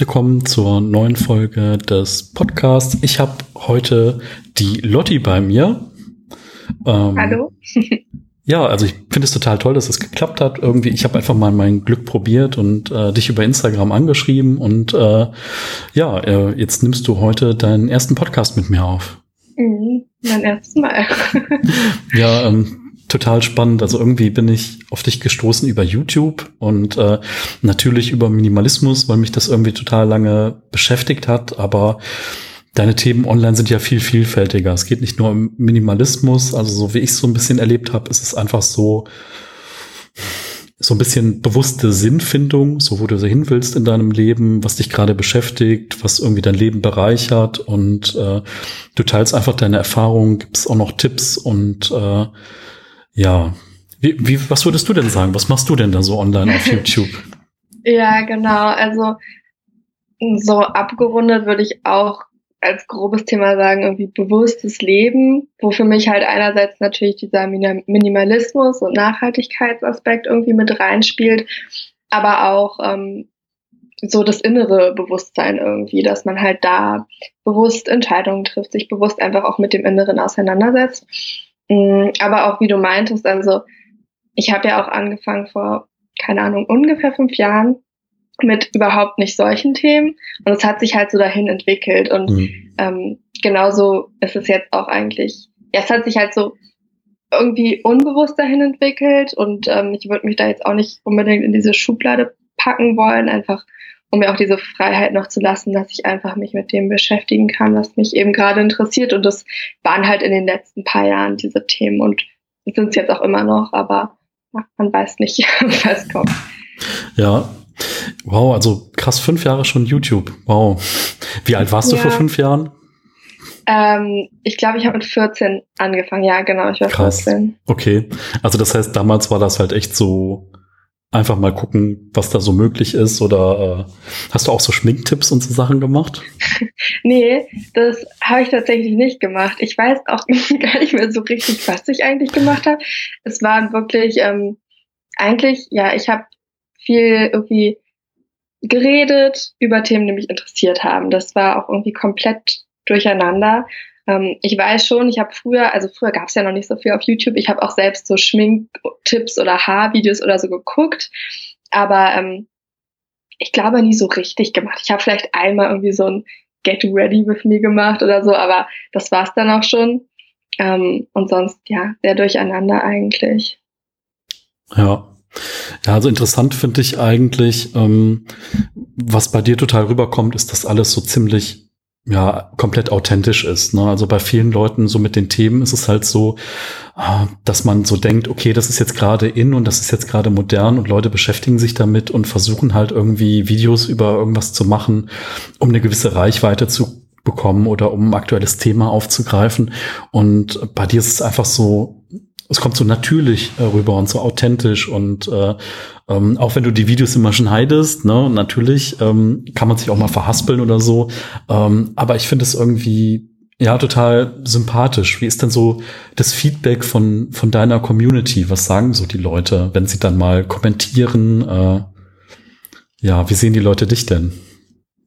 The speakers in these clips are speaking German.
herzlich willkommen zur neuen Folge des Podcasts. Ich habe heute die Lotti bei mir. Ähm, Hallo. ja, also ich finde es total toll, dass es geklappt hat. Irgendwie, ich habe einfach mal mein Glück probiert und äh, dich über Instagram angeschrieben und äh, ja, äh, jetzt nimmst du heute deinen ersten Podcast mit mir auf. Mhm, mein erstes Mal. ja, ähm, total spannend. Also irgendwie bin ich auf dich gestoßen über YouTube und äh, natürlich über Minimalismus, weil mich das irgendwie total lange beschäftigt hat. Aber deine Themen online sind ja viel vielfältiger. Es geht nicht nur um Minimalismus. Also so wie ich es so ein bisschen erlebt habe, ist es einfach so so ein bisschen bewusste Sinnfindung, so wo du hin willst in deinem Leben, was dich gerade beschäftigt, was irgendwie dein Leben bereichert und äh, du teilst einfach deine Erfahrungen, gibst auch noch Tipps und äh, ja. Wie, wie, was würdest du denn sagen? Was machst du denn da so online auf YouTube? ja, genau. Also so abgerundet würde ich auch als grobes Thema sagen, irgendwie bewusstes Leben, wo für mich halt einerseits natürlich dieser Minimalismus und Nachhaltigkeitsaspekt irgendwie mit reinspielt, aber auch ähm, so das innere Bewusstsein irgendwie, dass man halt da bewusst Entscheidungen trifft, sich bewusst einfach auch mit dem Inneren auseinandersetzt. Mm, aber auch wie du meintest, also ich habe ja auch angefangen vor, keine Ahnung, ungefähr fünf Jahren mit überhaupt nicht solchen Themen. Und es hat sich halt so dahin entwickelt. Und mhm. ähm, genauso ist es jetzt auch eigentlich, ja, es hat sich halt so irgendwie unbewusst dahin entwickelt. Und ähm, ich würde mich da jetzt auch nicht unbedingt in diese Schublade packen wollen, einfach um mir auch diese Freiheit noch zu lassen, dass ich einfach mich mit dem beschäftigen kann, was mich eben gerade interessiert. Und das waren halt in den letzten paar Jahren diese Themen und sind es jetzt auch immer noch, aber ja, man weiß nicht, was kommt. Ja. Wow, also krass, fünf Jahre schon YouTube. Wow. Wie alt warst ja. du vor fünf Jahren? Ähm, ich glaube, ich habe mit 14 angefangen. Ja, genau, ich war krass. 14. Okay. Also das heißt, damals war das halt echt so einfach mal gucken, was da so möglich ist? Oder äh, hast du auch so Schminktipps und so Sachen gemacht? nee, das habe ich tatsächlich nicht gemacht. Ich weiß auch gar nicht mehr so richtig, was ich eigentlich gemacht habe. Es war wirklich ähm, eigentlich, ja, ich habe viel irgendwie geredet über Themen, die mich interessiert haben. Das war auch irgendwie komplett durcheinander. Ähm, ich weiß schon, ich habe früher, also früher gab es ja noch nicht so viel auf YouTube, ich habe auch selbst so Schminktipps oder Haarvideos oder so geguckt, aber ähm, ich glaube nie so richtig gemacht. Ich habe vielleicht einmal irgendwie so ein Get Ready with Me gemacht oder so, aber das war's dann auch schon. Ähm, und sonst, ja, sehr durcheinander eigentlich. Ja. Ja, also interessant finde ich eigentlich, ähm, was bei dir total rüberkommt, ist, dass alles so ziemlich ja komplett authentisch ist. Ne? Also bei vielen Leuten so mit den Themen ist es halt so, ah, dass man so denkt, okay, das ist jetzt gerade in und das ist jetzt gerade modern und Leute beschäftigen sich damit und versuchen halt irgendwie Videos über irgendwas zu machen, um eine gewisse Reichweite zu bekommen oder um ein aktuelles Thema aufzugreifen. Und bei dir ist es einfach so, es kommt so natürlich äh, rüber und so authentisch und äh, ähm, auch wenn du die Videos immer schneidest, ne, natürlich ähm, kann man sich auch mal verhaspeln oder so. Ähm, aber ich finde es irgendwie ja total sympathisch. Wie ist denn so das Feedback von von deiner Community? Was sagen so die Leute, wenn sie dann mal kommentieren? Äh, ja, wie sehen die Leute dich denn?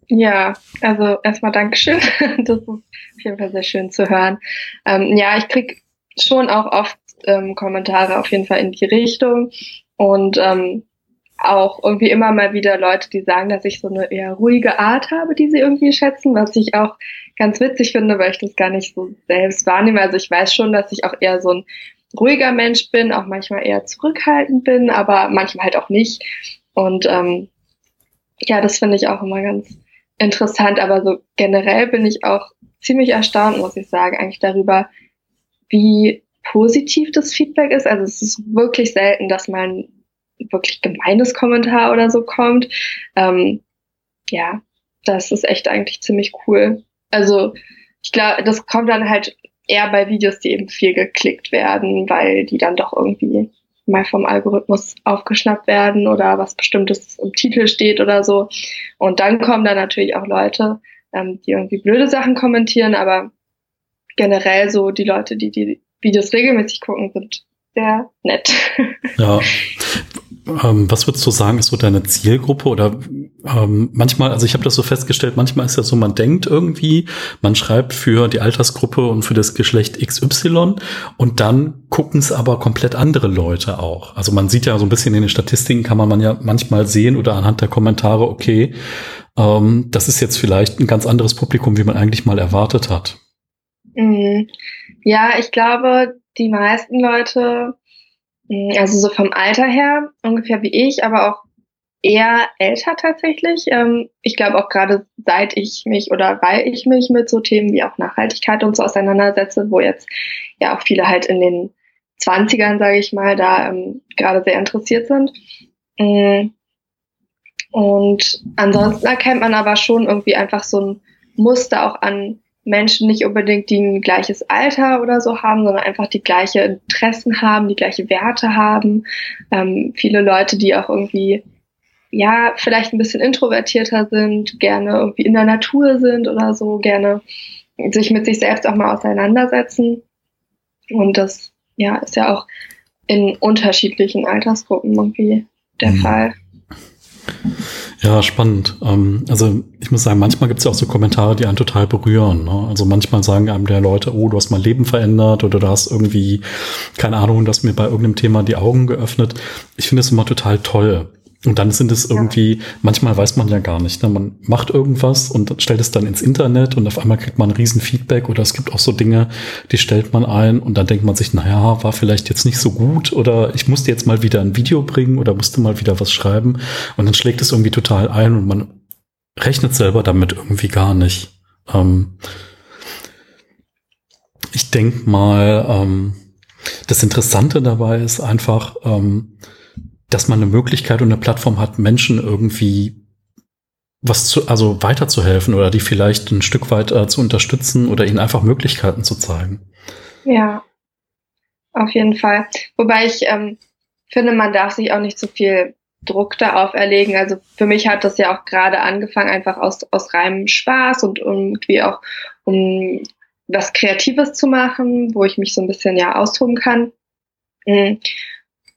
Ja, also erstmal Dankeschön. Das ist auf jeden Fall sehr schön zu hören. Ähm, ja, ich krieg schon auch oft ähm, Kommentare auf jeden Fall in die Richtung. Und ähm, auch irgendwie immer mal wieder Leute, die sagen, dass ich so eine eher ruhige Art habe, die sie irgendwie schätzen, was ich auch ganz witzig finde, weil ich das gar nicht so selbst wahrnehme. Also ich weiß schon, dass ich auch eher so ein ruhiger Mensch bin, auch manchmal eher zurückhaltend bin, aber manchmal halt auch nicht. Und ähm, ja, das finde ich auch immer ganz interessant. Aber so generell bin ich auch ziemlich erstaunt, muss ich sagen, eigentlich darüber, wie positiv das Feedback ist. Also es ist wirklich selten, dass man wirklich gemeines Kommentar oder so kommt. Ähm, ja, das ist echt eigentlich ziemlich cool. Also ich glaube, das kommt dann halt eher bei Videos, die eben viel geklickt werden, weil die dann doch irgendwie mal vom Algorithmus aufgeschnappt werden oder was Bestimmtes im Titel steht oder so. Und dann kommen da natürlich auch Leute, ähm, die irgendwie blöde Sachen kommentieren, aber generell so die Leute, die die Videos regelmäßig gucken, sind sehr nett. Ja. ähm, was würdest du sagen, ist so deine Zielgruppe? Oder ähm, manchmal, also ich habe das so festgestellt, manchmal ist ja so, man denkt irgendwie, man schreibt für die Altersgruppe und für das Geschlecht XY und dann gucken es aber komplett andere Leute auch. Also man sieht ja so ein bisschen in den Statistiken, kann man, man ja manchmal sehen oder anhand der Kommentare, okay, ähm, das ist jetzt vielleicht ein ganz anderes Publikum, wie man eigentlich mal erwartet hat. Mhm. Ja, ich glaube, die meisten Leute hm, also so vom Alter her ungefähr wie ich, aber auch eher älter tatsächlich. Ähm, ich glaube auch gerade seit ich mich oder weil ich mich mit so Themen wie auch Nachhaltigkeit und so auseinandersetze, wo jetzt ja auch viele halt in den 20ern, sage ich mal, da ähm, gerade sehr interessiert sind. Hm. Und ansonsten erkennt man aber schon irgendwie einfach so ein Muster auch an Menschen nicht unbedingt die ein gleiches Alter oder so haben, sondern einfach die gleiche Interessen haben, die gleiche Werte haben. Ähm, viele Leute, die auch irgendwie, ja, vielleicht ein bisschen introvertierter sind, gerne irgendwie in der Natur sind oder so, gerne sich mit sich selbst auch mal auseinandersetzen. Und das, ja, ist ja auch in unterschiedlichen Altersgruppen irgendwie der mhm. Fall. Ja, spannend. Ähm, also ich muss sagen, manchmal gibt es ja auch so Kommentare, die einen total berühren. Ne? Also manchmal sagen einem der Leute, oh, du hast mein Leben verändert oder du hast irgendwie, keine Ahnung, du hast mir bei irgendeinem Thema die Augen geöffnet. Ich finde es immer total toll. Und dann sind es irgendwie, ja. manchmal weiß man ja gar nicht, ne? man macht irgendwas und stellt es dann ins Internet und auf einmal kriegt man ein riesen Feedback oder es gibt auch so Dinge, die stellt man ein und dann denkt man sich, naja, war vielleicht jetzt nicht so gut oder ich musste jetzt mal wieder ein Video bringen oder musste mal wieder was schreiben und dann schlägt es irgendwie total ein und man rechnet selber damit irgendwie gar nicht. Ähm ich denke mal, ähm, das Interessante dabei ist einfach, ähm, dass man eine Möglichkeit und eine Plattform hat, Menschen irgendwie was zu, also weiterzuhelfen oder die vielleicht ein Stück weit äh, zu unterstützen oder ihnen einfach Möglichkeiten zu zeigen. Ja, auf jeden Fall. Wobei ich ähm, finde, man darf sich auch nicht so viel Druck da auferlegen. Also für mich hat das ja auch gerade angefangen, einfach aus, aus reinem Spaß und irgendwie auch um was Kreatives zu machen, wo ich mich so ein bisschen ja austoben kann. Mhm.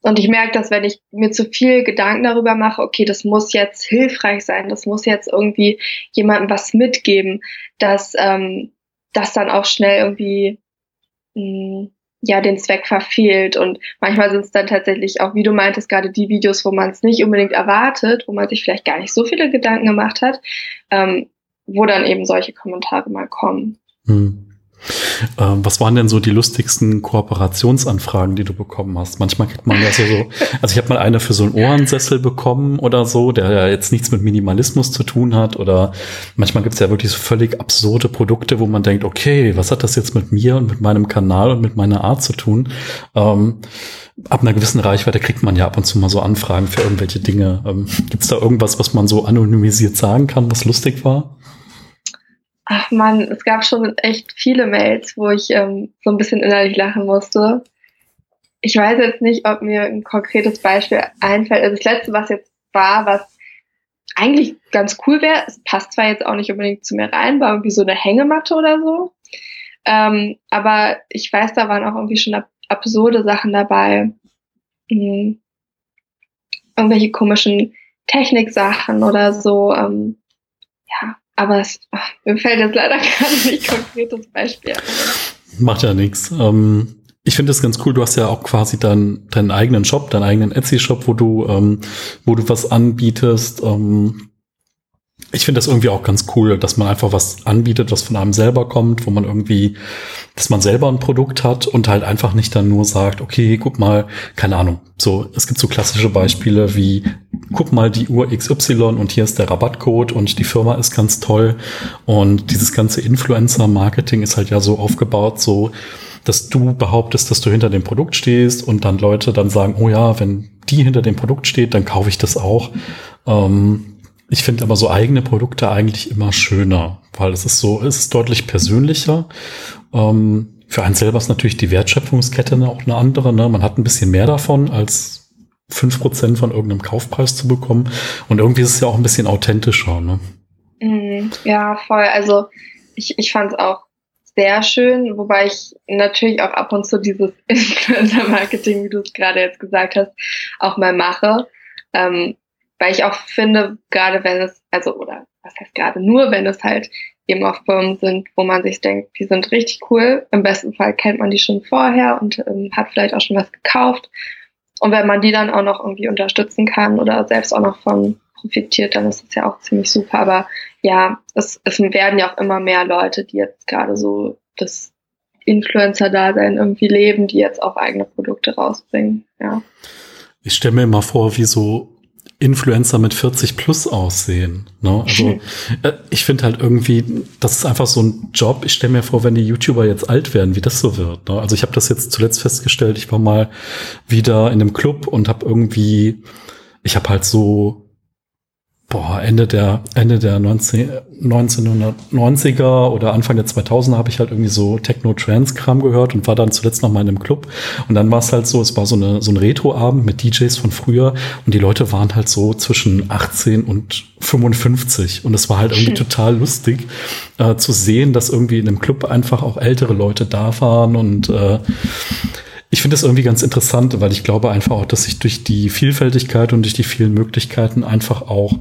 Und ich merke, dass wenn ich mir zu viel Gedanken darüber mache, okay, das muss jetzt hilfreich sein, das muss jetzt irgendwie jemandem was mitgeben, dass ähm, das dann auch schnell irgendwie mh, hm, ja den Zweck verfehlt. Und manchmal sind es dann tatsächlich auch, wie du meintest, gerade die Videos, wo man es nicht unbedingt erwartet, wo man sich vielleicht gar nicht so viele Gedanken gemacht hat, ähm, wo dann eben solche Kommentare mal kommen. Hm. Ähm, was waren denn so die lustigsten Kooperationsanfragen, die du bekommen hast? Manchmal kriegt man ja so, so also ich habe mal eine für so einen Ohrensessel bekommen oder so, der ja jetzt nichts mit Minimalismus zu tun hat. Oder manchmal gibt es ja wirklich so völlig absurde Produkte, wo man denkt, okay, was hat das jetzt mit mir und mit meinem Kanal und mit meiner Art zu tun? Ähm, ab einer gewissen Reichweite kriegt man ja ab und zu mal so Anfragen für irgendwelche Dinge. Ähm, gibt es da irgendwas, was man so anonymisiert sagen kann, was lustig war? Ach man, es gab schon echt viele Mails, wo ich ähm, so ein bisschen innerlich lachen musste. Ich weiß jetzt nicht, ob mir ein konkretes Beispiel einfällt. Also das letzte, was jetzt war, was eigentlich ganz cool wäre, es passt zwar jetzt auch nicht unbedingt zu mir rein, war irgendwie so eine Hängematte oder so. Ähm, aber ich weiß, da waren auch irgendwie schon ab absurde Sachen dabei. Mhm. Irgendwelche komischen Techniksachen oder so. Ähm, ja, aber es, ach, mir fällt jetzt leider gerade nicht konkretes Beispiel Macht ja nichts. Ähm, ich finde es ganz cool, du hast ja auch quasi deinen, deinen eigenen Shop, deinen eigenen Etsy-Shop, wo du, ähm, wo du was anbietest. Ähm, ich finde das irgendwie auch ganz cool, dass man einfach was anbietet, was von einem selber kommt, wo man irgendwie, dass man selber ein Produkt hat und halt einfach nicht dann nur sagt, okay, guck mal, keine Ahnung. So, es gibt so klassische Beispiele wie, guck mal die Uhr XY und hier ist der Rabattcode und die Firma ist ganz toll. Und dieses ganze Influencer-Marketing ist halt ja so aufgebaut, so, dass du behauptest, dass du hinter dem Produkt stehst und dann Leute dann sagen, oh ja, wenn die hinter dem Produkt steht, dann kaufe ich das auch. Ähm, ich finde aber so eigene Produkte eigentlich immer schöner, weil es ist so, es ist deutlich persönlicher. Ähm, für einen selber ist natürlich die Wertschöpfungskette auch eine andere. Ne? Man hat ein bisschen mehr davon, als fünf Prozent von irgendeinem Kaufpreis zu bekommen. Und irgendwie ist es ja auch ein bisschen authentischer. Ne? Mm, ja, voll. Also ich, ich fand es auch sehr schön, wobei ich natürlich auch ab und zu dieses Influencer-Marketing, wie du es gerade jetzt gesagt hast, auch mal mache. Ähm, weil ich auch finde, gerade wenn es, also, oder was heißt gerade nur, wenn es halt eben auch Firmen sind, wo man sich denkt, die sind richtig cool. Im besten Fall kennt man die schon vorher und ähm, hat vielleicht auch schon was gekauft. Und wenn man die dann auch noch irgendwie unterstützen kann oder selbst auch noch von profitiert, dann ist das ja auch ziemlich super. Aber ja, es, es werden ja auch immer mehr Leute, die jetzt gerade so das Influencer-Dasein irgendwie leben, die jetzt auch eigene Produkte rausbringen. Ja. Ich stelle mir immer vor, wie so Influencer mit 40 plus aussehen. Ne? Also äh, ich finde halt irgendwie, das ist einfach so ein Job. Ich stelle mir vor, wenn die YouTuber jetzt alt werden, wie das so wird. Ne? Also ich habe das jetzt zuletzt festgestellt. Ich war mal wieder in einem Club und habe irgendwie, ich habe halt so boah, Ende der, Ende der 19, 1990er oder Anfang der 2000er habe ich halt irgendwie so Techno-Trance-Kram gehört und war dann zuletzt noch mal in einem Club. Und dann war es halt so, es war so, eine, so ein Retro-Abend mit DJs von früher und die Leute waren halt so zwischen 18 und 55. Und es war halt irgendwie total lustig äh, zu sehen, dass irgendwie in einem Club einfach auch ältere Leute da waren und äh, ich finde das irgendwie ganz interessant, weil ich glaube einfach auch, dass sich durch die Vielfältigkeit und durch die vielen Möglichkeiten einfach auch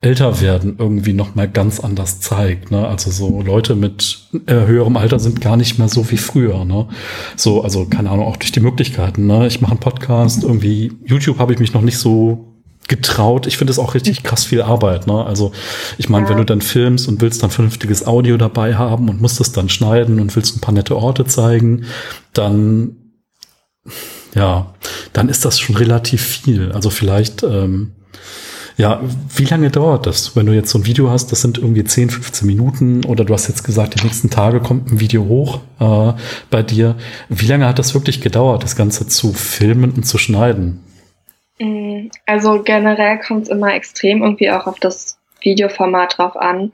älter werden irgendwie noch mal ganz anders zeigt. Ne? Also so Leute mit äh, höherem Alter sind gar nicht mehr so wie früher. Ne? So, also keine Ahnung, auch durch die Möglichkeiten. Ne? Ich mache einen Podcast, irgendwie YouTube habe ich mich noch nicht so getraut. Ich finde es auch richtig krass viel Arbeit. Ne? Also ich meine, ja. wenn du dann filmst und willst dann vernünftiges Audio dabei haben und musst es dann schneiden und willst ein paar nette Orte zeigen, dann ja, dann ist das schon relativ viel. Also vielleicht ähm, ja, wie lange dauert das, wenn du jetzt so ein Video hast, das sind irgendwie 10, 15 Minuten oder du hast jetzt gesagt, die nächsten Tage kommt ein Video hoch äh, bei dir. Wie lange hat das wirklich gedauert, das Ganze zu filmen und zu schneiden? Mm, also generell kommt es immer extrem irgendwie auch auf das Videoformat drauf an.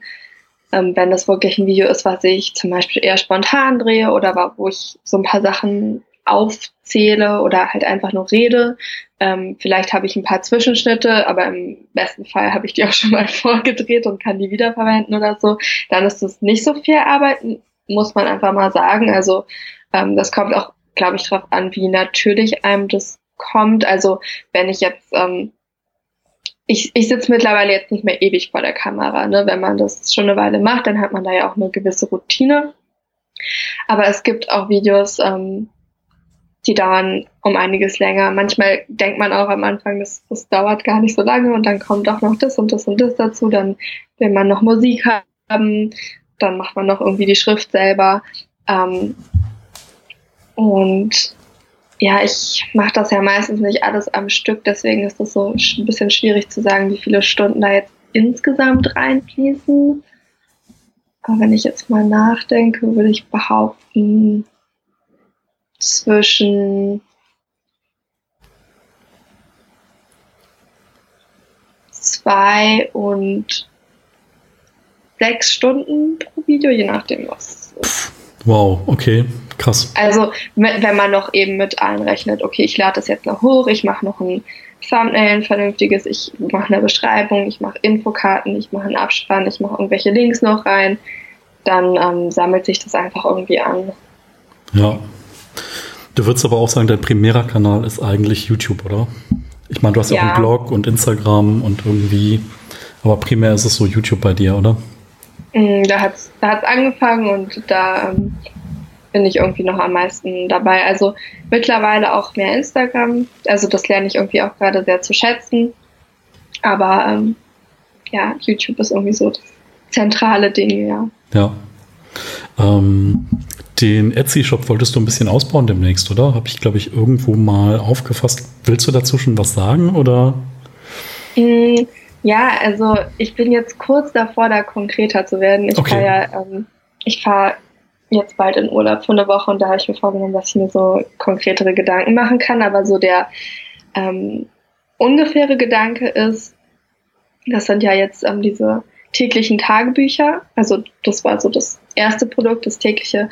Ähm, wenn das wirklich ein Video ist, was ich zum Beispiel eher spontan drehe oder wo ich so ein paar Sachen aufzähle oder halt einfach nur rede. Ähm, vielleicht habe ich ein paar Zwischenschnitte, aber im besten Fall habe ich die auch schon mal vorgedreht und kann die wiederverwenden oder so. Dann ist es nicht so viel Arbeit, muss man einfach mal sagen. Also ähm, das kommt auch, glaube ich, darauf an, wie natürlich einem das kommt. Also wenn ich jetzt ähm, ich, ich sitze mittlerweile jetzt nicht mehr ewig vor der Kamera. Ne? Wenn man das schon eine Weile macht, dann hat man da ja auch eine gewisse Routine. Aber es gibt auch Videos, ähm, die dauern um einiges länger. Manchmal denkt man auch am Anfang, das, das dauert gar nicht so lange und dann kommt auch noch das und das und das dazu. Dann will man noch Musik haben, dann macht man noch irgendwie die Schrift selber. Ähm, und ja, ich mache das ja meistens nicht alles am Stück, deswegen ist es so ein bisschen schwierig zu sagen, wie viele Stunden da jetzt insgesamt reinfließen. Aber wenn ich jetzt mal nachdenke, würde ich behaupten, zwischen zwei und sechs Stunden pro Video, je nachdem was. Wow, okay, krass. Also wenn man noch eben mit einrechnet, okay, ich lade das jetzt noch hoch, ich mache noch ein Thumbnail, ein vernünftiges, ich mache eine Beschreibung, ich mache Infokarten, ich mache einen Abspann, ich mache irgendwelche Links noch rein, dann ähm, sammelt sich das einfach irgendwie an. Ja, Du würdest aber auch sagen, dein primärer Kanal ist eigentlich YouTube, oder? Ich meine, du hast ja auch einen Blog und Instagram und irgendwie, aber primär ist es so YouTube bei dir, oder? Mm, da hat es da hat's angefangen und da ähm, bin ich irgendwie noch am meisten dabei. Also mittlerweile auch mehr Instagram. Also das lerne ich irgendwie auch gerade sehr zu schätzen. Aber ähm, ja, YouTube ist irgendwie so das zentrale Ding, ja. Ja. Ähm, den Etsy-Shop wolltest du ein bisschen ausbauen demnächst, oder? Habe ich, glaube ich, irgendwo mal aufgefasst. Willst du dazu schon was sagen, oder? Mm, ja, also ich bin jetzt kurz davor, da konkreter zu werden. Ich okay. fahre ja, ähm, ich fahre jetzt bald in Urlaub für eine Woche und da habe ich mir vorgenommen, dass ich mir so konkretere Gedanken machen kann. Aber so der ähm, ungefähre Gedanke ist, das sind ja jetzt ähm, diese täglichen Tagebücher. Also das war so das erste Produkt, das tägliche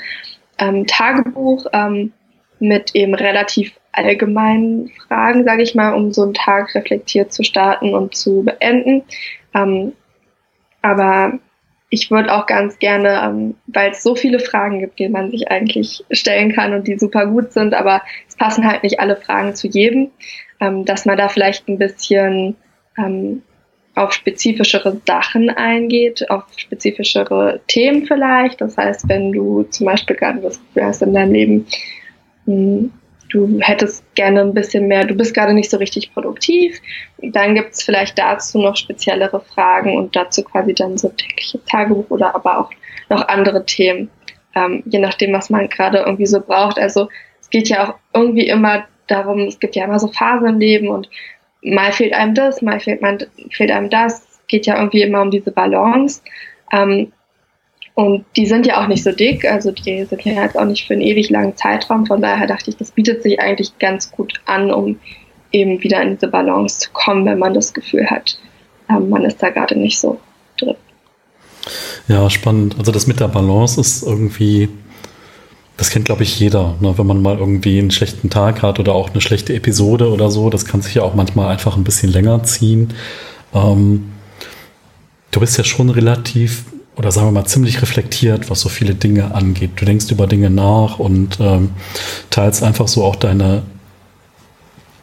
ähm, Tagebuch ähm, mit eben relativ allgemeinen Fragen, sage ich mal, um so einen Tag reflektiert zu starten und zu beenden. Ähm, aber ich würde auch ganz gerne, ähm, weil es so viele Fragen gibt, die man sich eigentlich stellen kann und die super gut sind, aber es passen halt nicht alle Fragen zu jedem, ähm, dass man da vielleicht ein bisschen ähm, auf spezifischere Sachen eingeht, auf spezifischere Themen vielleicht. Das heißt, wenn du zum Beispiel gerade das Gefühl hast in deinem Leben, hm, du hättest gerne ein bisschen mehr, du bist gerade nicht so richtig produktiv, dann gibt es vielleicht dazu noch speziellere Fragen und dazu quasi dann so tägliche Tagebuch oder aber auch noch andere Themen, ähm, je nachdem, was man gerade irgendwie so braucht. Also es geht ja auch irgendwie immer darum, es gibt ja immer so Phasen im Leben und mal fehlt einem das, mal fehlt, man, fehlt einem das. Es geht ja irgendwie immer um diese Balance. Ähm, und die sind ja auch nicht so dick, also die sind ja jetzt auch nicht für einen ewig langen Zeitraum. Von daher dachte ich, das bietet sich eigentlich ganz gut an, um eben wieder in diese Balance zu kommen, wenn man das Gefühl hat, ähm, man ist da gerade nicht so drin. Ja, spannend. Also das mit der Balance ist irgendwie, das kennt, glaube ich, jeder. Ne? Wenn man mal irgendwie einen schlechten Tag hat oder auch eine schlechte Episode oder so, das kann sich ja auch manchmal einfach ein bisschen länger ziehen. Ähm, du bist ja schon relativ oder sagen wir mal ziemlich reflektiert, was so viele Dinge angeht. Du denkst über Dinge nach und ähm, teilst einfach so auch deine,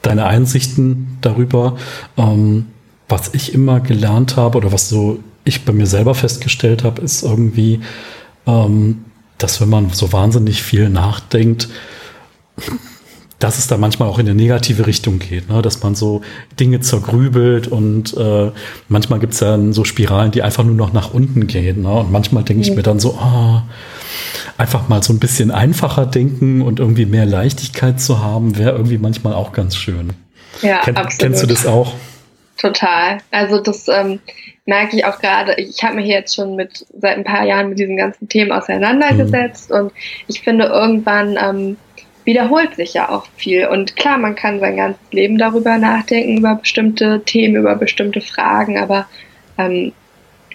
deine Einsichten darüber. Ähm, was ich immer gelernt habe oder was so ich bei mir selber festgestellt habe, ist irgendwie, ähm, dass wenn man so wahnsinnig viel nachdenkt, dass es da manchmal auch in eine negative Richtung geht, ne? dass man so Dinge zergrübelt und äh, manchmal gibt es dann so Spiralen, die einfach nur noch nach unten gehen. Ne? Und manchmal denke ich mir dann so, oh, einfach mal so ein bisschen einfacher denken und irgendwie mehr Leichtigkeit zu haben, wäre irgendwie manchmal auch ganz schön. Ja, Ken, absolut. Kennst du das auch? Total. Also das ähm, merke ich auch gerade. Ich habe mich jetzt schon mit seit ein paar Jahren mit diesen ganzen Themen auseinandergesetzt mhm. und ich finde irgendwann ähm, wiederholt sich ja auch viel. Und klar, man kann sein ganzes Leben darüber nachdenken, über bestimmte Themen, über bestimmte Fragen, aber ähm,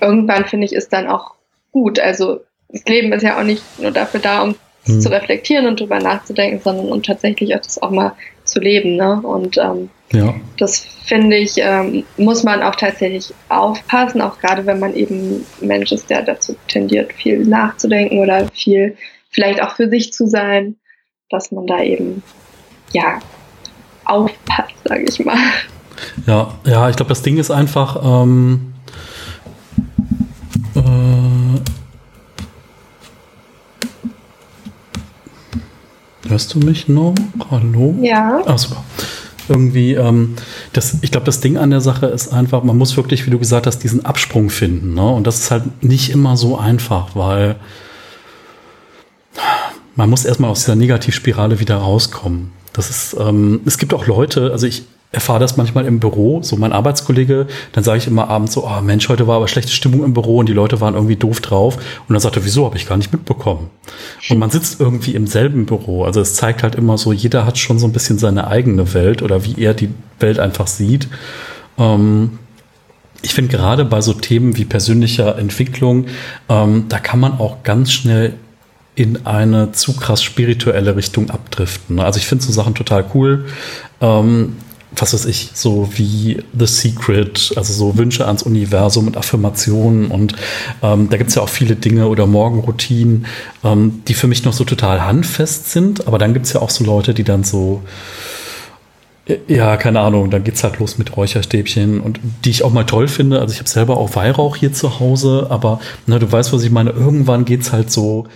irgendwann finde ich ist dann auch gut. Also das Leben ist ja auch nicht nur dafür da, um mhm. zu reflektieren und darüber nachzudenken, sondern um tatsächlich auch das auch mal zu leben. Ne? Und ähm, ja. das finde ich, ähm, muss man auch tatsächlich aufpassen, auch gerade wenn man eben Mensch ist, der dazu tendiert, viel nachzudenken oder viel vielleicht auch für sich zu sein dass man da eben ja aufpasst, sage ich mal. Ja, ja, ich glaube, das Ding ist einfach, ähm, äh, hörst du mich noch? Hallo? Ja. Ach, super. Irgendwie, ähm, das, ich glaube, das Ding an der Sache ist einfach, man muss wirklich, wie du gesagt hast, diesen Absprung finden. Ne? Und das ist halt nicht immer so einfach, weil man muss erstmal aus dieser Negativspirale wieder rauskommen. Das ist, ähm, es gibt auch Leute, also ich erfahre das manchmal im Büro, so mein Arbeitskollege, dann sage ich immer abends so, ah oh Mensch, heute war aber schlechte Stimmung im Büro und die Leute waren irgendwie doof drauf. Und dann sagt er, wieso, habe ich gar nicht mitbekommen. Und man sitzt irgendwie im selben Büro. Also es zeigt halt immer so, jeder hat schon so ein bisschen seine eigene Welt oder wie er die Welt einfach sieht. Ähm, ich finde gerade bei so Themen wie persönlicher Entwicklung, ähm, da kann man auch ganz schnell in eine zu krass spirituelle Richtung abdriften. Also ich finde so Sachen total cool. Ähm, was weiß ich, so wie The Secret, also so Wünsche ans Universum und Affirmationen und ähm, da gibt es ja auch viele Dinge oder Morgenroutinen, ähm, die für mich noch so total handfest sind, aber dann gibt es ja auch so Leute, die dann so, ja, keine Ahnung, dann geht's halt los mit Räucherstäbchen und die ich auch mal toll finde. Also ich habe selber auch Weihrauch hier zu Hause, aber na, du weißt, was ich meine, irgendwann geht's halt so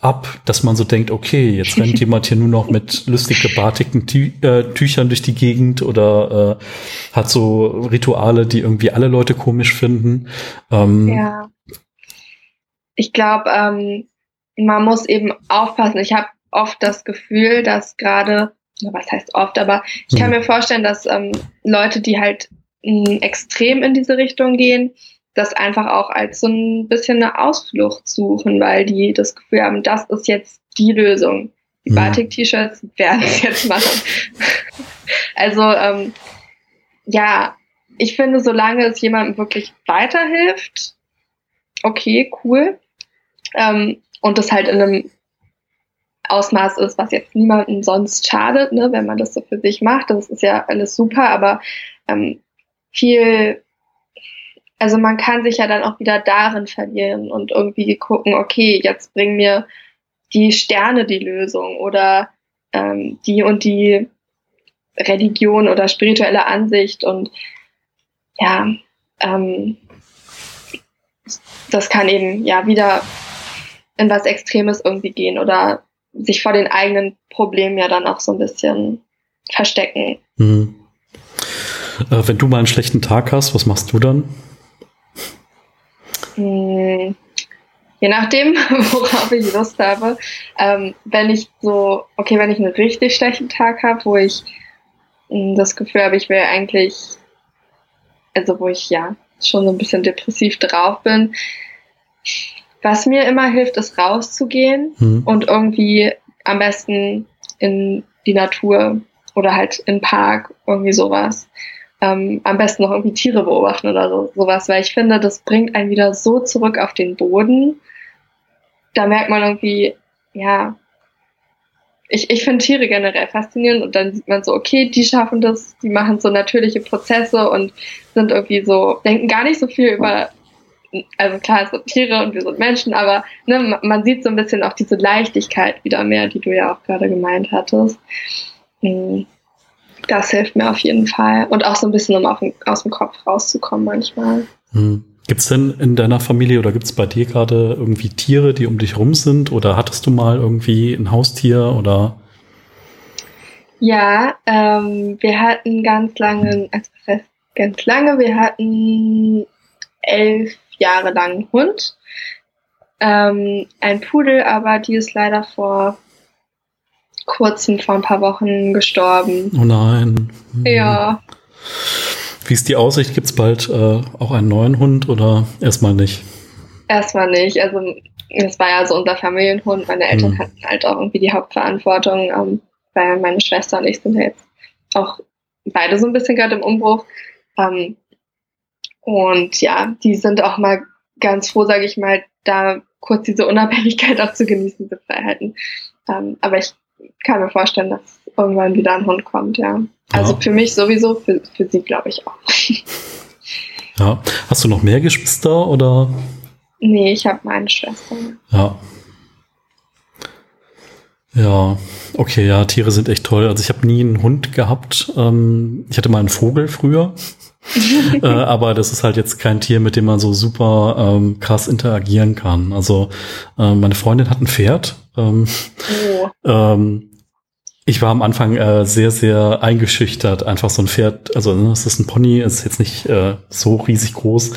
ab, dass man so denkt, okay, jetzt rennt jemand hier nur noch mit lustig gebartigten Tü äh, Tüchern durch die Gegend oder äh, hat so Rituale, die irgendwie alle Leute komisch finden. Ähm, ja. Ich glaube, ähm, man muss eben aufpassen. Ich habe oft das Gefühl, dass gerade, was heißt oft, aber ich kann hm. mir vorstellen, dass ähm, Leute, die halt mh, hm, extrem in diese Richtung gehen, das einfach auch als so ein bisschen eine Ausflucht suchen, weil die das Gefühl haben, das ist jetzt die Lösung. Die mhm. Batik-T-Shirts werden es jetzt machen. also ähm, ja, ich finde, solange es jemandem wirklich weiterhilft, okay, cool. Ähm, und das halt in einem Ausmaß ist, was jetzt niemandem sonst schadet, ne, wenn man das so für sich macht. Das ist ja alles super, aber ähm, viel also man kann sich ja dann auch wieder darin verlieren und irgendwie gucken, okay, jetzt bringen mir die Sterne die Lösung oder ähm, die und die Religion oder spirituelle Ansicht und ja, ähm, das kann eben ja wieder in was Extremes irgendwie gehen oder sich vor den eigenen Problemen ja dann auch so ein bisschen verstecken. Mhm. Äh, wenn du mal einen schlechten Tag hast, was machst du dann? Hm, je nachdem, worauf ich Lust habe. Ähm, wenn ich so, okay, wenn ich einen richtig schlechten Tag habe, wo ich mh, hm, das Gefühl habe, ich will eigentlich, also wo ich ja schon so ein bisschen depressiv drauf bin, was mir immer hilft, ist rauszugehen mhm. und irgendwie am besten in die Natur oder halt in den Park, irgendwie sowas. Ähm, am besten noch irgendwie Tiere beobachten oder so, sowas, weil ich finde, das bringt einen wieder so zurück auf den Boden. Da merkt man irgendwie, ja, ich, ich finde Tiere generell faszinierend und dann sieht man so, okay, die schaffen das, die machen so natürliche Prozesse und sind irgendwie so, denken gar nicht so viel über also klar, es sind Tiere und wir sind Menschen, aber ne, man sieht so ein bisschen auch diese Leichtigkeit wieder mehr, die du ja auch gerade gemeint hattest. Hm, das hilft mir auf jeden Fall. Und auch so ein bisschen, um den, aus dem Kopf rauszukommen manchmal. Hm. Gibt es denn in deiner Familie oder gibt es bei dir gerade irgendwie Tiere, die um dich rum sind? Oder hattest du mal irgendwie ein Haustier oder? Ja, ähm, wir hatten ganz lange, also ganz lange, wir hatten elf Jahre lang einen Hund. Ähm, ein Pudel, aber die ist leider vor kurzem, vor ein paar Wochen gestorben. Oh nein. Ja. Wie ist die Aussicht? Gibt es bald äh, auch einen neuen Hund oder erstmal nicht? Erstmal nicht. Also es war ja so unser Familienhund. Meine Eltern hm. hatten halt auch irgendwie die Hauptverantwortung, ähm, weil meine Schwester und ich sind ja jetzt auch beide so ein bisschen gerade im Umbruch. Ähm, und ja, die sind auch mal ganz froh, sage ich mal, da kurz diese Unabhängigkeit auch zu genießen, diese Freiheiten. Ähm, aber ich kann mir vorstellen, dass irgendwann wieder ein Hund kommt, ja. Also ja. für mich sowieso, für, für sie glaube ich auch. Ja. Hast du noch mehr Geschwister oder? Nee, ich habe meine Schwester. Ja. Ja, okay, ja, Tiere sind echt toll. Also ich habe nie einen Hund gehabt. Ähm, ich hatte mal einen Vogel früher. äh, aber das ist halt jetzt kein Tier, mit dem man so super ähm, krass interagieren kann. Also äh, meine Freundin hat ein Pferd. Ähm, oh. ähm, ich war am Anfang äh, sehr, sehr eingeschüchtert. Einfach so ein Pferd, also ne, es ist ein Pony, ist jetzt nicht äh, so riesig groß,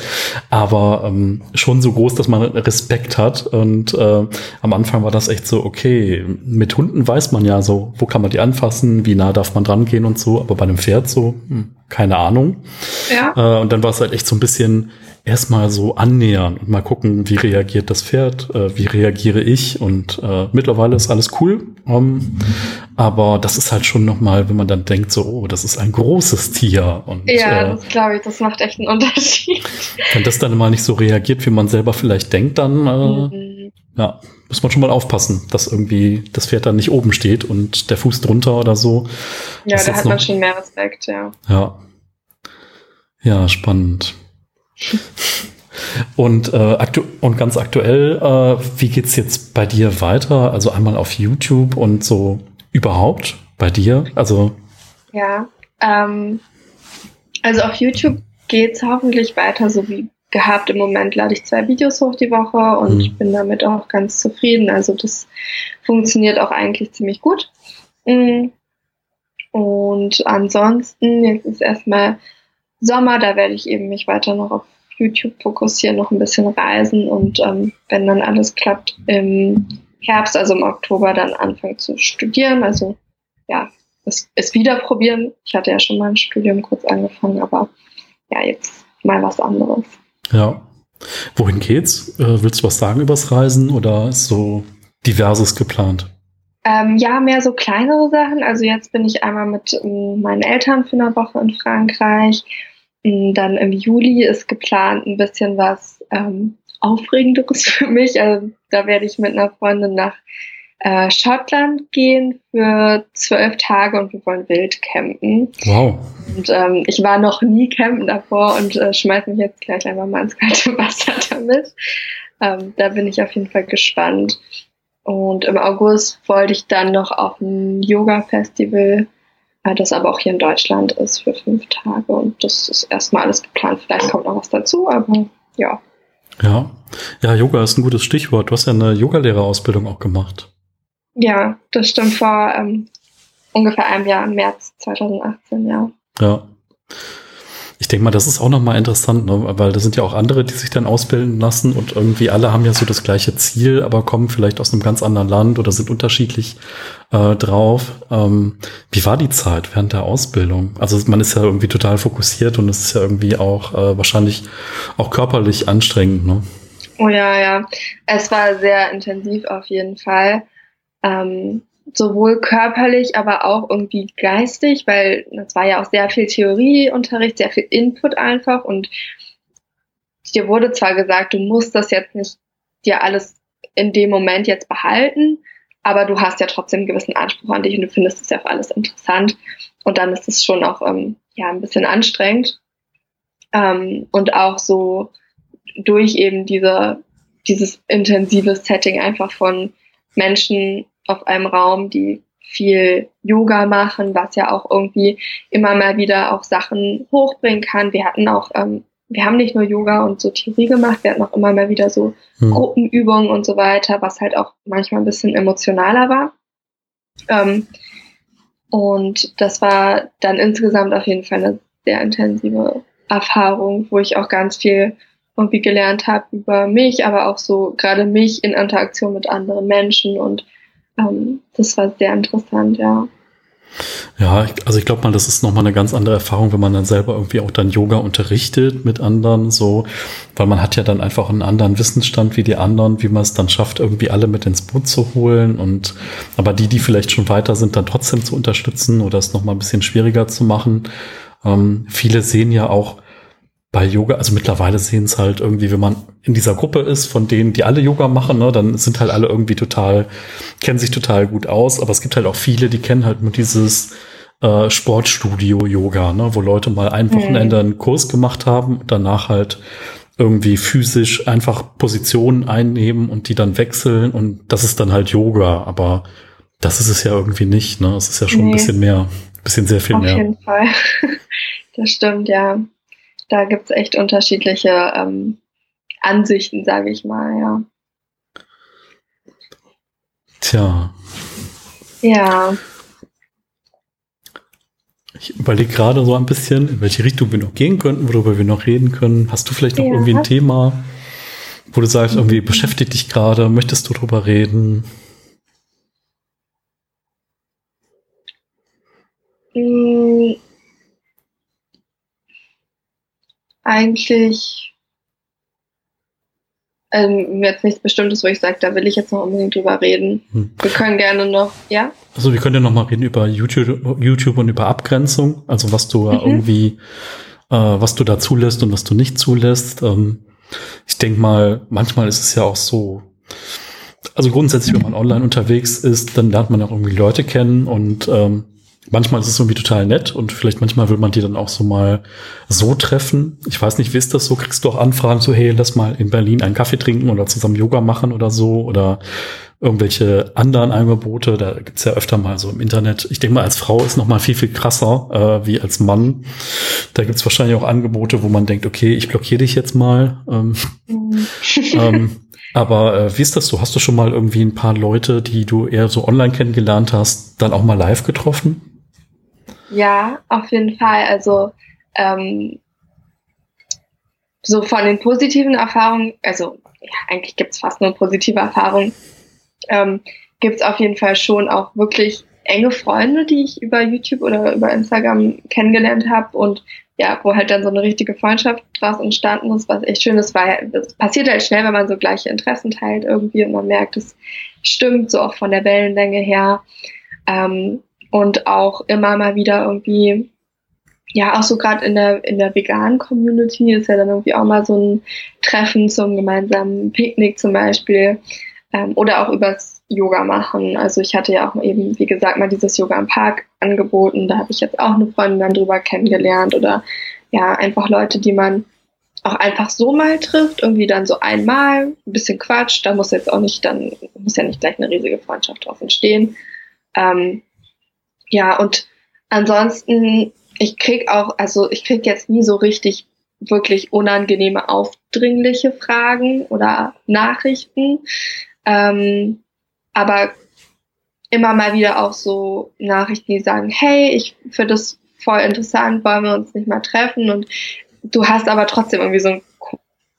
aber ähm, schon so groß, dass man Respekt hat. Und äh, am Anfang war das echt so, okay, mit Hunden weiß man ja so, wo kann man die anfassen, wie nah darf man dran gehen und so, aber bei einem Pferd so, hm, keine Ahnung. Ja. Äh, und dann war es halt echt so ein bisschen erstmal so annähern und mal gucken, wie reagiert das Pferd, äh, wie reagiere ich und äh, mittlerweile ist alles cool. Ähm, aber das ist halt schon nochmal, wenn man dann denkt, so, oh, das ist ein großes Tier. Und, ja, äh, das glaube ich, das macht echt einen Unterschied. Wenn das dann mal nicht so reagiert, wie man selber vielleicht denkt, dann äh, mhm. ja, muss man schon mal aufpassen, dass irgendwie das Pferd dann nicht oben steht und der Fuß drunter oder so. Ja, da hat man schon mehr Respekt, ja. Ja. Ja, spannend. Und, äh, aktu und ganz aktuell, äh, wie geht's jetzt bei dir weiter? Also einmal auf YouTube und so überhaupt bei dir? Also ja, ähm, also auf YouTube geht's hoffentlich weiter so wie gehabt. Im Moment lade ich zwei Videos hoch die Woche und mhm. bin damit auch ganz zufrieden. Also das funktioniert auch eigentlich ziemlich gut. Mhm. Und ansonsten, jetzt ist erstmal Sommer, da werde ich eben mich weiter noch auf YouTube fokussieren, noch ein bisschen reisen und ähm, wenn dann alles klappt, im Herbst, also im Oktober, dann anfangen zu studieren. Also ja, es, es wieder probieren. Ich hatte ja schon mal ein Studium kurz angefangen, aber ja, jetzt mal was anderes. Ja. Wohin geht's? Äh, willst du was sagen übers Reisen oder ist so diverses geplant? Ähm, ja, mehr so kleinere Sachen. Also jetzt bin ich einmal mit ähm, meinen Eltern für eine Woche in Frankreich dann im Juli ist geplant ein bisschen was ähm, Aufregenderes für mich. Also da werde ich mit einer Freundin nach äh, Schottland gehen für zwölf Tage und wir wollen wild campen. Wow. Und ähm, ich war noch nie campen davor und äh, schmeiß mich jetzt gleich einfach mal ins kalte Wasser damit. Ähm, da bin ich auf jeden Fall gespannt. Und im August wollte ich dann noch auf ein Yoga-Festival das aber auch hier in Deutschland ist für fünf Tage. Und das ist erstmal alles geplant. Vielleicht kommt noch was dazu, aber ja. Ja, ja, Yoga ist ein gutes Stichwort. Du hast ja eine Yogalehrerausbildung auch gemacht. Ja, das stimmt vor ähm, ungefähr einem Jahr, im März 2018, ja. Ja. Ich denke mal, das ist auch nochmal interessant, ne? weil da sind ja auch andere, die sich dann ausbilden lassen und irgendwie alle haben ja so das gleiche Ziel, aber kommen vielleicht aus einem ganz anderen Land oder sind unterschiedlich äh, drauf. Ähm, wie war die Zeit während der Ausbildung? Also man ist ja irgendwie total fokussiert und es ist ja irgendwie auch äh, wahrscheinlich auch körperlich anstrengend. Ne? Oh ja, ja. Es war sehr intensiv auf jeden Fall. Ähm, sowohl körperlich, aber auch irgendwie geistig, weil das war ja auch sehr viel Theorieunterricht, sehr viel Input einfach. Und dir wurde zwar gesagt, du musst das jetzt nicht dir alles in dem Moment jetzt behalten, aber du hast ja trotzdem einen gewissen Anspruch an dich und du findest es ja auch alles interessant. Und dann ist es schon auch ähm, ja ein bisschen anstrengend. Ähm, und auch so durch eben diese dieses intensive Setting einfach von Menschen auf einem Raum, die viel Yoga machen, was ja auch irgendwie immer mal wieder auch Sachen hochbringen kann. Wir hatten auch, ähm, wir haben nicht nur Yoga und so Theorie gemacht, wir hatten auch immer mal wieder so hm. Gruppenübungen und so weiter, was halt auch manchmal ein bisschen emotionaler war. Ähm, und das war dann insgesamt auf jeden Fall eine sehr intensive Erfahrung, wo ich auch ganz viel irgendwie gelernt habe über mich, aber auch so gerade mich in Interaktion mit anderen Menschen und ähm, das war sehr interessant, ja. Ja, also ich glaube mal, das ist nochmal eine ganz andere Erfahrung, wenn man dann selber irgendwie auch dann Yoga unterrichtet mit anderen, so, weil man hat ja dann einfach einen anderen Wissensstand wie die anderen, wie man es dann schafft, irgendwie alle mit ins Boot zu holen und aber die, die vielleicht schon weiter sind, dann trotzdem zu unterstützen oder es nochmal ein bisschen schwieriger zu machen. Ähm, viele sehen ja auch, bei Yoga, also mittlerweile sehen es halt irgendwie, wenn man in dieser Gruppe ist, von denen, die alle Yoga machen, ne, dann sind halt alle irgendwie total, kennen sich total gut aus, aber es gibt halt auch viele, die kennen halt nur dieses äh, Sportstudio-Yoga, ne, wo Leute mal ein Wochenende einen Kurs gemacht haben und danach halt irgendwie physisch einfach Positionen einnehmen und die dann wechseln und das ist dann halt Yoga, aber das ist es ja irgendwie nicht, ne? Es ist ja schon nee. ein bisschen mehr, ein bisschen sehr viel Auf mehr. Auf jeden Fall. Das stimmt, ja da gibt es echt unterschiedliche ähm, Ansichten, sage ich mal, ja. Tja. Ja. Ich überlege gerade so ein bisschen, in welche Richtung wir noch gehen könnten, worüber wir noch reden können. Hast du vielleicht noch ja. irgendwie ein Thema, wo du sagst, irgendwie beschäftigt dich gerade, möchtest du drüber reden? Mm, eigentlich ähm, jetzt nichts Bestimmtes, wo ich sage, da will ich jetzt noch unbedingt drüber reden. Hm. Wir können gerne noch, ja? Also wir können ja noch mal reden über YouTube, YouTube und über Abgrenzung, also was du mhm. irgendwie, äh, was du da zulässt und was du nicht zulässt. Ähm, ich denke mal, manchmal ist es ja auch so, also grundsätzlich, wenn man online unterwegs ist, dann lernt man auch irgendwie Leute kennen und ähm, manchmal ist es irgendwie total nett und vielleicht manchmal will man die dann auch so mal so treffen. Ich weiß nicht, wie ist das so? Kriegst du auch Anfragen so, hey, lass mal in Berlin einen Kaffee trinken oder zusammen Yoga machen oder so oder irgendwelche anderen Angebote. Da gibt's ja öfter mal so im Internet. Ich denke mal, als Frau ist noch mal viel, viel krasser äh, wie als Mann. Da gibt's wahrscheinlich auch Angebote, wo man denkt, okay, ich blockiere dich jetzt mal. Ähm, mhm. ähm, aber äh, wie ist das so? Hast du schon mal irgendwie ein paar Leute, die du eher so online kennengelernt hast, dann auch mal live getroffen? Ja, auf jeden Fall. Also ähm, so von den positiven Erfahrungen, also ja, eigentlich gibt es fast nur positive Erfahrungen, ähm, gibt es auf jeden Fall schon auch wirklich enge Freunde, die ich über YouTube oder über Instagram kennengelernt habe und ja, wo halt dann so eine richtige Freundschaft draus entstanden ist, was echt schön ist, weil das passiert halt schnell, wenn man so gleiche Interessen teilt irgendwie und man merkt, es stimmt, so auch von der Wellenlänge her. Ähm, und auch immer mal wieder irgendwie, ja, auch so gerade in der, in der veganen Community ist ja dann irgendwie auch mal so ein Treffen zum gemeinsamen Picknick zum Beispiel ähm, oder auch übers Yoga machen. Also ich hatte ja auch eben, wie gesagt, mal dieses Yoga im Park angeboten. Da habe ich jetzt auch eine Freundin dann drüber kennengelernt oder ja, einfach Leute, die man auch einfach so mal trifft, irgendwie dann so einmal, ein bisschen Quatsch, da muss jetzt auch nicht, dann muss ja nicht gleich eine riesige Freundschaft drauf entstehen. Ähm, ja, und ansonsten, ich krieg auch, also ich krieg jetzt nie so richtig wirklich unangenehme, aufdringliche Fragen oder Nachrichten. Ähm, aber immer mal wieder auch so Nachrichten, die sagen, hey, ich finde das voll interessant, wollen wir uns nicht mal treffen? Und du hast aber trotzdem irgendwie so ein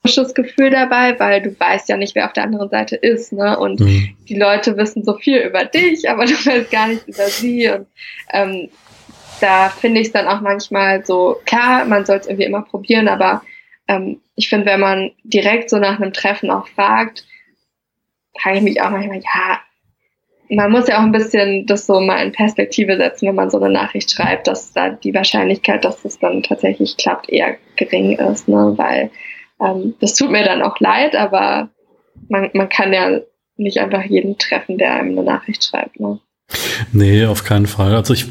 komisches Gefühl dabei, weil du weißt ja nicht, wer auf der anderen Seite ist, ne? Und mhm. die Leute wissen so viel über dich, aber du weißt gar nichts über sie. Und ähm, da finde ich es dann auch manchmal so, klar, man soll es irgendwie immer probieren, aber ähm, ich finde, wenn man direkt so nach einem Treffen auch fragt, frage ich mich auch manchmal, ja, man muss ja auch ein bisschen das so mal in Perspektive setzen, wenn man so eine Nachricht schreibt, dass da die Wahrscheinlichkeit, dass es dann tatsächlich klappt, eher gering ist, ne? weil ähm, das tut mir dann auch leid, aber man, man kann ja nicht einfach jeden treffen, der einem eine Nachricht schreibt. Ne? Nee, auf keinen Fall. Also ich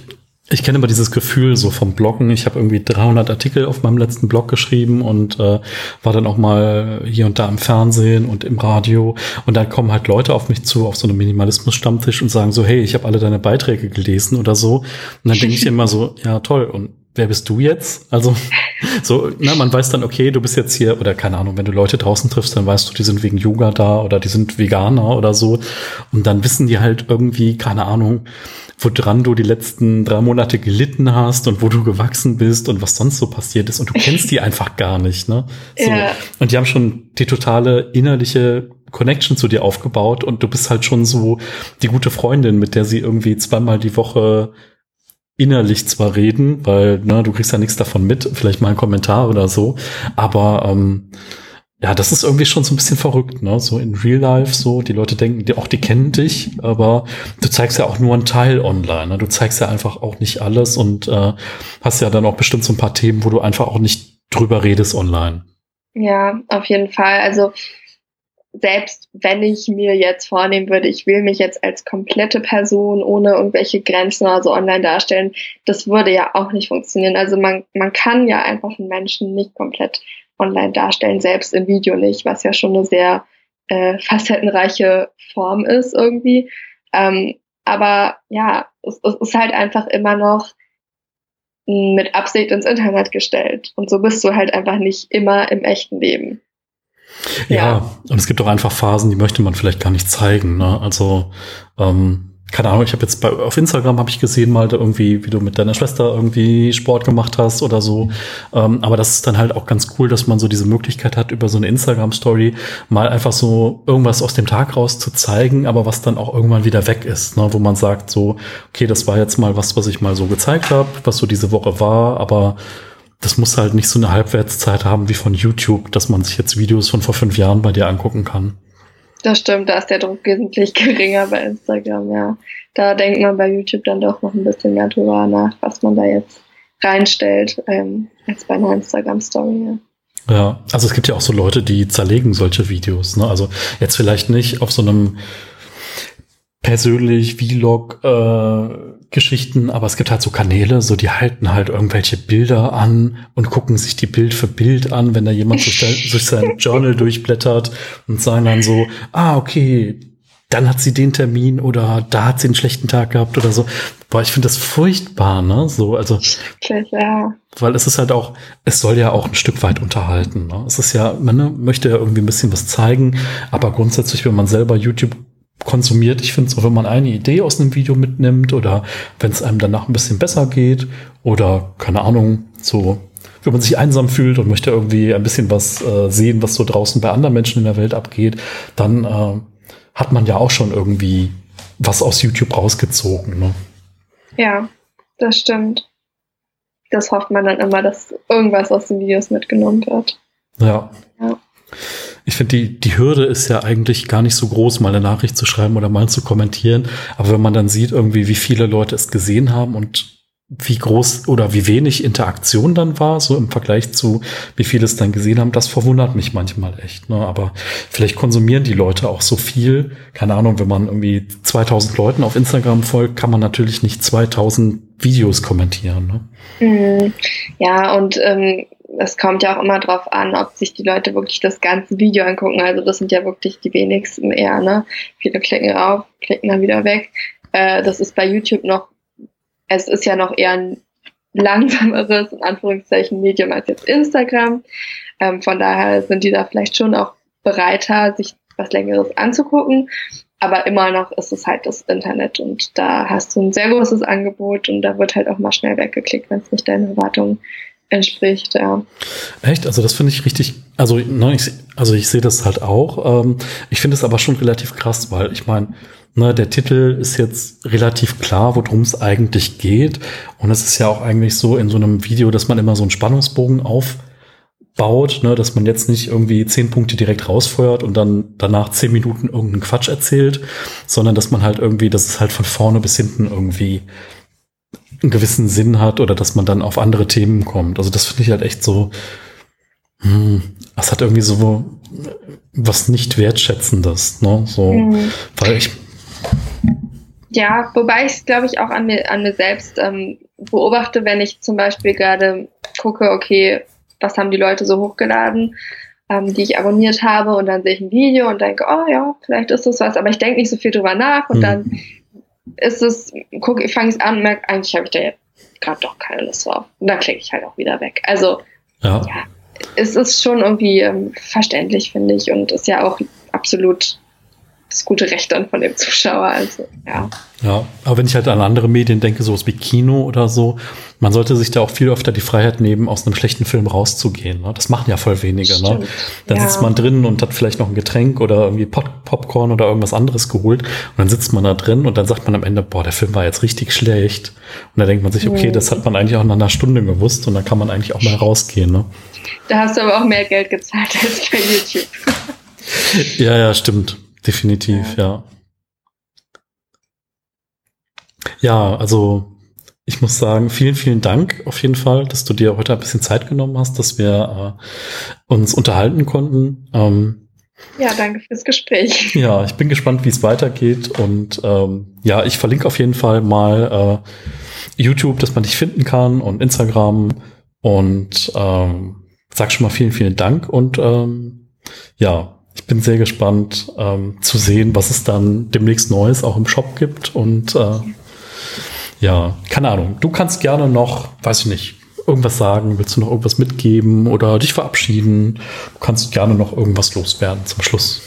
ich kenne immer dieses Gefühl so vom Bloggen. Ich habe irgendwie 300 Artikel auf meinem letzten Blog geschrieben und äh, war dann auch mal hier und da im Fernsehen und im Radio. Und dann kommen halt Leute auf mich zu, auf so einem Minimalismus-Stammtisch und sagen so, hey, ich habe alle deine Beiträge gelesen oder so. Und dann denke ich immer so, ja toll. Und wer bist du jetzt? Also so, na, man weiß dann, okay, du bist jetzt hier, oder keine Ahnung, wenn du Leute draußen triffst, dann weißt du, die sind wegen Yoga da oder die sind Veganer oder so. Und dann wissen die halt irgendwie, keine Ahnung, woran du die letzten drei Monate gelitten hast und wo du gewachsen bist und was sonst so passiert ist. Und du kennst die einfach gar nicht, ne? So. Ja. Und die haben schon die totale innerliche Connection zu dir aufgebaut und du bist halt schon so die gute Freundin, mit der sie irgendwie zweimal die Woche innerlich zwar reden, weil ne, du kriegst ja nichts davon mit, vielleicht mal ein Kommentar oder so, aber ähm, ja, das ist irgendwie schon so ein bisschen verrückt, ne? So in Real Life, so die Leute denken, die, auch die kennen dich, aber du zeigst ja auch nur einen Teil online. Ne? Du zeigst ja einfach auch nicht alles und äh, hast ja dann auch bestimmt so ein paar Themen, wo du einfach auch nicht drüber redest online. Ja, auf jeden Fall. Also selbst wenn ich mir jetzt vornehmen würde, ich will mich jetzt als komplette Person ohne irgendwelche Grenzen oder so online darstellen, das würde ja auch nicht funktionieren. Also man, man kann ja einfach einen Menschen nicht komplett online darstellen, selbst im Video nicht, was ja schon eine sehr äh, facettenreiche Form ist irgendwie. Ähm, aber ja, es, es ist halt einfach immer noch mit Absicht ins Internet gestellt. Und so bist du halt einfach nicht immer im echten Leben. Ja, ja. und es gibt auch einfach Phasen, die möchte man vielleicht gar nicht zeigen. Ne? Also ähm, keine Ahnung, ich habe jetzt bei, auf Instagram habe ich gesehen mal irgendwie, wie du mit deiner Schwester irgendwie Sport gemacht hast oder so. Ähm, aber das ist dann halt auch ganz cool, dass man so diese Möglichkeit hat, über so eine Instagram-Story mal einfach so irgendwas aus dem Tag raus zu zeigen, aber was dann auch irgendwann wieder weg ist, ne? wo man sagt so, okay, das war jetzt mal was, was ich mal so gezeigt habe, was so diese Woche war, aber das muss halt nicht so eine Halbwertszeit haben wie von YouTube, dass man sich jetzt Videos von vor fünf Jahren bei dir angucken kann. Das stimmt, da ist der Druck wesentlich geringer bei Instagram, ja. Da denkt man bei YouTube dann doch noch ein bisschen mehr drüber nach, was man da jetzt reinstellt, ähm, als bei einer Instagram-Story, ja. Ja, also es gibt ja auch so Leute, die zerlegen solche Videos. Ne? Also jetzt vielleicht nicht auf so einem persönlich Vlog äh, Geschichten, aber es gibt halt so Kanäle, so die halten halt irgendwelche Bilder an und gucken sich die Bild für Bild an, wenn da jemand durch, durch sein Journal durchblättert und sagen dann so, ah, okay, dann hat sie den Termin oder da hat sie einen schlechten Tag gehabt oder so. Boah, ich finde das furchtbar, ne? So, also. Ja. Weil es ist halt auch, es soll ja auch ein Stück weit unterhalten. Ne? Es ist ja, man ne, möchte ja irgendwie ein bisschen was zeigen, aber grundsätzlich, wenn man selber YouTube konsumiert. Ich finde es auch, wenn man eine Idee aus einem Video mitnimmt oder wenn es einem danach ein bisschen besser geht oder keine Ahnung, so wenn man sich einsam fühlt und möchte irgendwie ein bisschen was äh, sehen, was so draußen bei anderen Menschen in der Welt abgeht, dann äh, hat man ja auch schon irgendwie was aus YouTube rausgezogen. Ne? Ja, das stimmt. Das hofft man dann immer, dass irgendwas aus den Videos mitgenommen wird. Ja. ja. Ich finde, die, die Hürde ist ja eigentlich gar nicht so groß, mal eine Nachricht zu schreiben oder mal zu kommentieren. Aber wenn man dann sieht, irgendwie, wie viele Leute es gesehen haben und wie groß oder wie wenig Interaktion dann war, so im Vergleich zu wie viele es dann gesehen haben, das verwundert mich manchmal echt. Ne? Aber vielleicht konsumieren die Leute auch so viel. Keine Ahnung, wenn man irgendwie 2000 Leuten auf Instagram folgt, kann man natürlich nicht 2000 Videos kommentieren. Ne? Mhm. Ja, und ähm, es kommt ja auch immer darauf an, ob sich die Leute wirklich das ganze Video angucken. Also das sind ja wirklich die wenigsten eher. Ne? Viele klicken auf, klicken dann wieder weg. Äh, das ist bei YouTube noch es ist ja noch eher ein langsameres, in Anführungszeichen, Medium als jetzt Instagram. Ähm, von daher sind die da vielleicht schon auch bereiter, sich was Längeres anzugucken. Aber immer noch ist es halt das Internet und da hast du ein sehr großes Angebot und da wird halt auch mal schnell weggeklickt, wenn es nicht deinen Erwartungen entspricht, ja. Echt? Also das finde ich richtig, also, ne, ich, also ich sehe das halt auch. Ähm, ich finde es aber schon relativ krass, weil ich meine, ne, der Titel ist jetzt relativ klar, worum es eigentlich geht. Und es ist ja auch eigentlich so in so einem Video, dass man immer so einen Spannungsbogen auf baut, ne, dass man jetzt nicht irgendwie zehn Punkte direkt rausfeuert und dann danach zehn Minuten irgendeinen Quatsch erzählt, sondern dass man halt irgendwie, dass es halt von vorne bis hinten irgendwie einen gewissen Sinn hat oder dass man dann auf andere Themen kommt. Also das finde ich halt echt so, hm, das hat irgendwie so was nicht wertschätzendes, ne? So, mhm. weil ich ja, wobei ich es, glaube ich, auch an mir, an mir selbst ähm, beobachte, wenn ich zum Beispiel gerade gucke, okay, was haben die Leute so hochgeladen, ähm, die ich abonniert habe und dann sehe ich ein Video und denke, oh ja, vielleicht ist das was, aber ich denke nicht so viel drüber nach und mhm. dann ist es, gucke, fange ich es an und merke, eigentlich habe ich da jetzt gerade doch keine Lust drauf. Und dann klicke ich halt auch wieder weg. Also ja, ja es ist schon irgendwie ähm, verständlich, finde ich, und ist ja auch absolut das gute Recht dann von dem Zuschauer. Also, ja. Ja, aber wenn ich halt an andere Medien denke, sowas wie Kino oder so, man sollte sich da auch viel öfter die Freiheit nehmen, aus einem schlechten Film rauszugehen. Ne? Das machen ja voll wenige. Ne? Dann ja. sitzt man drin und hat vielleicht noch ein Getränk oder irgendwie Pop Popcorn oder irgendwas anderes geholt. Und dann sitzt man da drin und dann sagt man am Ende, boah, der Film war jetzt richtig schlecht. Und dann denkt man sich, okay, das hat man eigentlich auch nach einer Stunde gewusst und dann kann man eigentlich auch mal rausgehen. Ne? Da hast du aber auch mehr Geld gezahlt als bei YouTube. ja, ja, stimmt. Definitiv, ja. Ja, also ich muss sagen, vielen, vielen Dank auf jeden Fall, dass du dir heute ein bisschen Zeit genommen hast, dass wir äh, uns unterhalten konnten. Ähm, ja, danke fürs Gespräch. Ja, ich bin gespannt, wie es weitergeht. Und ähm, ja, ich verlinke auf jeden Fall mal äh, YouTube, dass man dich finden kann und Instagram. Und ähm, sag schon mal vielen, vielen Dank. Und ähm, ja, ich bin sehr gespannt ähm, zu sehen, was es dann demnächst Neues auch im Shop gibt. Und äh, ja, keine Ahnung. Du kannst gerne noch, weiß ich nicht, irgendwas sagen. Willst du noch irgendwas mitgeben oder dich verabschieden? Du kannst gerne noch irgendwas loswerden zum Schluss.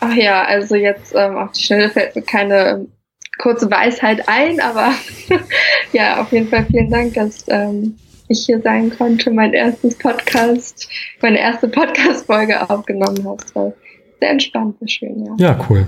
Ach ja, also jetzt ähm, auf die Schnelle fällt mir keine ähm, kurze Weisheit ein, aber ja, auf jeden Fall vielen Dank, dass ähm, ich hier sein konnte, mein erstes Podcast, meine erste Podcast-Folge aufgenommen habe. Sehr entspannt, sehr schön, ja. Ja, cool.